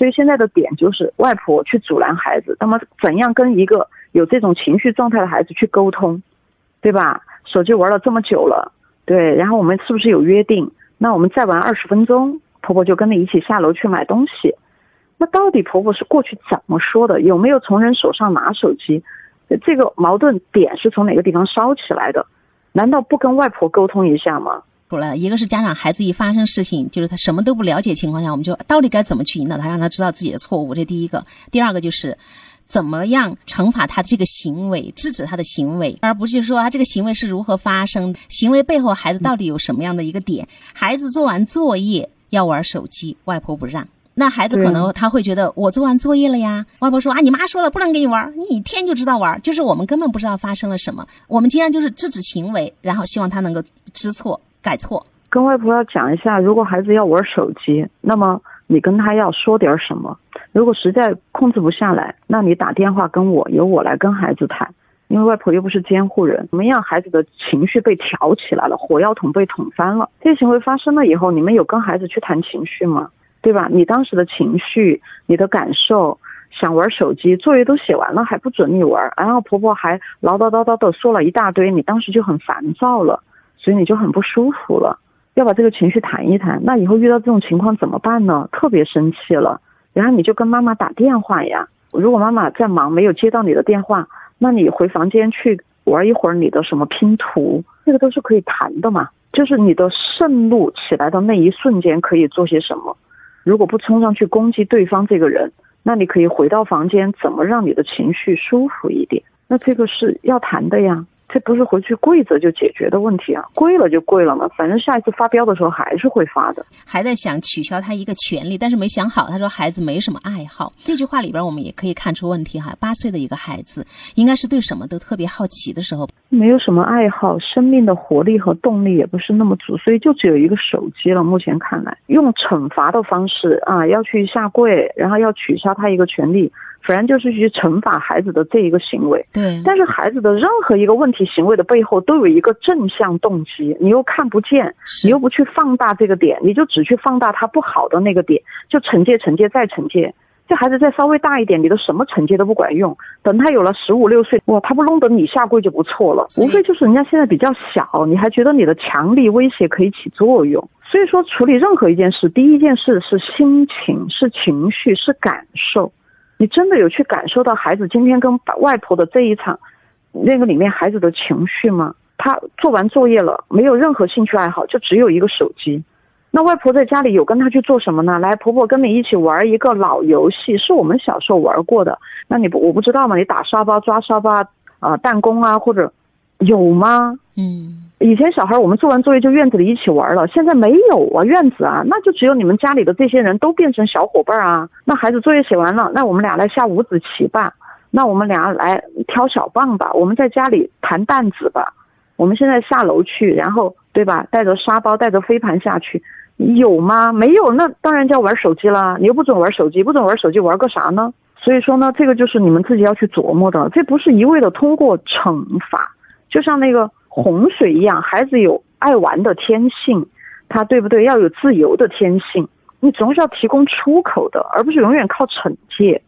所以现在的点就是外婆去阻拦孩子，那么怎样跟一个有这种情绪状态的孩子去沟通，对吧？手机玩了这么久了，对，然后我们是不是有约定？那我们再玩二十分钟，婆婆就跟你一起下楼去买东西。那到底婆婆是过去怎么说的？有没有从人手上拿手机？这个矛盾点是从哪个地方烧起来的？难道不跟外婆沟通一下吗？出来，一个是家长孩子一发生事情，就是他什么都不了解情况下，我们就到底该怎么去引导他，让他知道自己的错误。这第一个，第二个就是怎么样惩罚他的这个行为，制止他的行为，而不是说他这个行为是如何发生，行为背后孩子到底有什么样的一个点。孩子做完作业要玩手机，外婆不让。那孩子可能他会觉得我做完作业了呀，外婆说啊，你妈说了不能给你玩，你一天就知道玩，就是我们根本不知道发生了什么，我们经常就是制止行为，然后希望他能够知错改错。跟外婆要讲一下，如果孩子要玩手机，那么你跟他要说点什么。如果实在控制不下来，那你打电话跟我，由我来跟孩子谈，因为外婆又不是监护人。怎么样，孩子的情绪被挑起来了，火药桶被捅翻了，这些行为发生了以后，你们有跟孩子去谈情绪吗？对吧？你当时的情绪、你的感受，想玩手机，作业都写完了还不准你玩，然后婆婆还唠叨叨叨的说了一大堆，你当时就很烦躁了，所以你就很不舒服了，要把这个情绪谈一谈。那以后遇到这种情况怎么办呢？特别生气了，然后你就跟妈妈打电话呀。如果妈妈在忙没有接到你的电话，那你回房间去玩一会儿你的什么拼图，这个都是可以谈的嘛。就是你的盛怒起来的那一瞬间可以做些什么。如果不冲上去攻击对方这个人，那你可以回到房间，怎么让你的情绪舒服一点？那这个是要谈的呀。这不是回去跪着就解决的问题啊，跪了就跪了嘛，反正下一次发飙的时候还是会发的。还在想取消他一个权利，但是没想好。他说孩子没什么爱好，这句话里边我们也可以看出问题哈。八岁的一个孩子，应该是对什么都特别好奇的时候，没有什么爱好，生命的活力和动力也不是那么足，所以就只有一个手机了。目前看来，用惩罚的方式啊，要去下跪，然后要取消他一个权利。反正就是去惩罚孩子的这一个行为，对。但是孩子的任何一个问题行为的背后都有一个正向动机，你又看不见，你又不去放大这个点，你就只去放大他不好的那个点，就惩戒、惩戒再惩戒。这孩子再稍微大一点，你的什么惩戒都不管用。等他有了十五六岁，哇，他不弄得你下跪就不错了。无非就是人家现在比较小，你还觉得你的强力威胁可以起作用。所以说，处理任何一件事，第一件事是心情，是情绪，是感受。你真的有去感受到孩子今天跟外婆的这一场，那个里面孩子的情绪吗？他做完作业了，没有任何兴趣爱好，就只有一个手机。那外婆在家里有跟他去做什么呢？来，婆婆跟你一起玩一个老游戏，是我们小时候玩过的。那你不我不知道吗？你打沙包、抓沙包啊，弹弓啊，或者有吗？嗯。以前小孩我们做完作业就院子里一起玩了，现在没有啊院子啊，那就只有你们家里的这些人都变成小伙伴啊。那孩子作业写完了，那我们俩来下五子棋吧，那我们俩来挑小棒吧，我们在家里弹弹子吧。我们现在下楼去，然后对吧，带着沙包带着飞盘下去，有吗？没有，那当然就要玩手机啦。你又不准玩手机，不准玩手机，玩个啥呢？所以说呢，这个就是你们自己要去琢磨的，这不是一味的通过惩罚，就像那个。洪水一样，孩子有爱玩的天性，他对不对？要有自由的天性，你总是要提供出口的，而不是永远靠惩戒，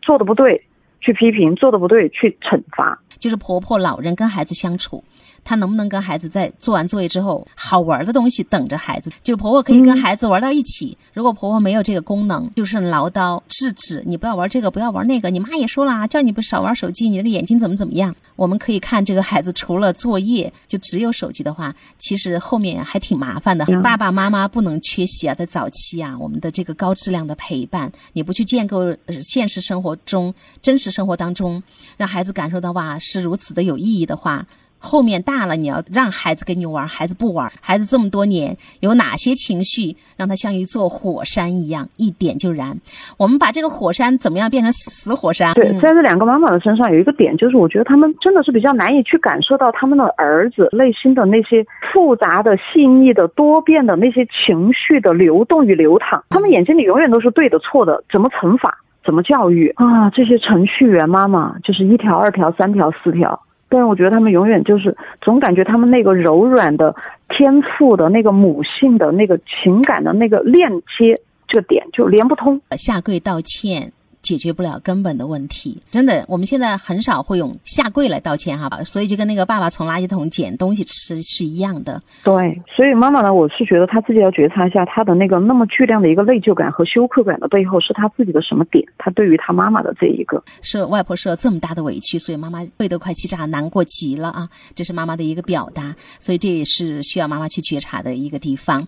做的不对去批评，做的不对去惩罚。就是婆婆、老人跟孩子相处。他能不能跟孩子在做完作业之后，好玩的东西等着孩子？就婆婆可以跟孩子玩到一起。如果婆婆没有这个功能，就是唠叨制止你不要玩这个，不要玩那个。你妈也说了，叫你不少玩手机，你这个眼睛怎么怎么样？我们可以看这个孩子除了作业就只有手机的话，其实后面还挺麻烦的。爸爸妈妈不能缺席啊，在早期啊，我们的这个高质量的陪伴，你不去建构现实生活中真实生活当中，让孩子感受到哇是如此的有意义的话。后面大了，你要让孩子跟你玩，孩子不玩。孩子这么多年有哪些情绪让他像一座火山一样一点就燃？我们把这个火山怎么样变成死火山？对，在这两个妈妈的身上有一个点，就是我觉得他们真的是比较难以去感受到他们的儿子内心的那些复杂的、细腻的、多变的那些情绪的流动与流淌。他们眼睛里永远都是对的、错的，怎么惩罚，怎么教育啊？这些程序员妈妈就是一条、二条、三条、四条。但是我觉得他们永远就是总感觉他们那个柔软的天赋的那个母性的那个情感的那个链接这个点就连不通。下跪道歉。解决不了根本的问题，真的，我们现在很少会用下跪来道歉哈，所以就跟那个爸爸从垃圾桶捡东西吃是一样的。对，所以妈妈呢，我是觉得她自己要觉察一下，她的那个那么巨量的一个内疚感和羞愧感的背后，是她自己的什么点？她对于她妈妈的这一个，是外婆受了这么大的委屈，所以妈妈背都快气炸，难过极了啊！这是妈妈的一个表达，所以这也是需要妈妈去觉察的一个地方。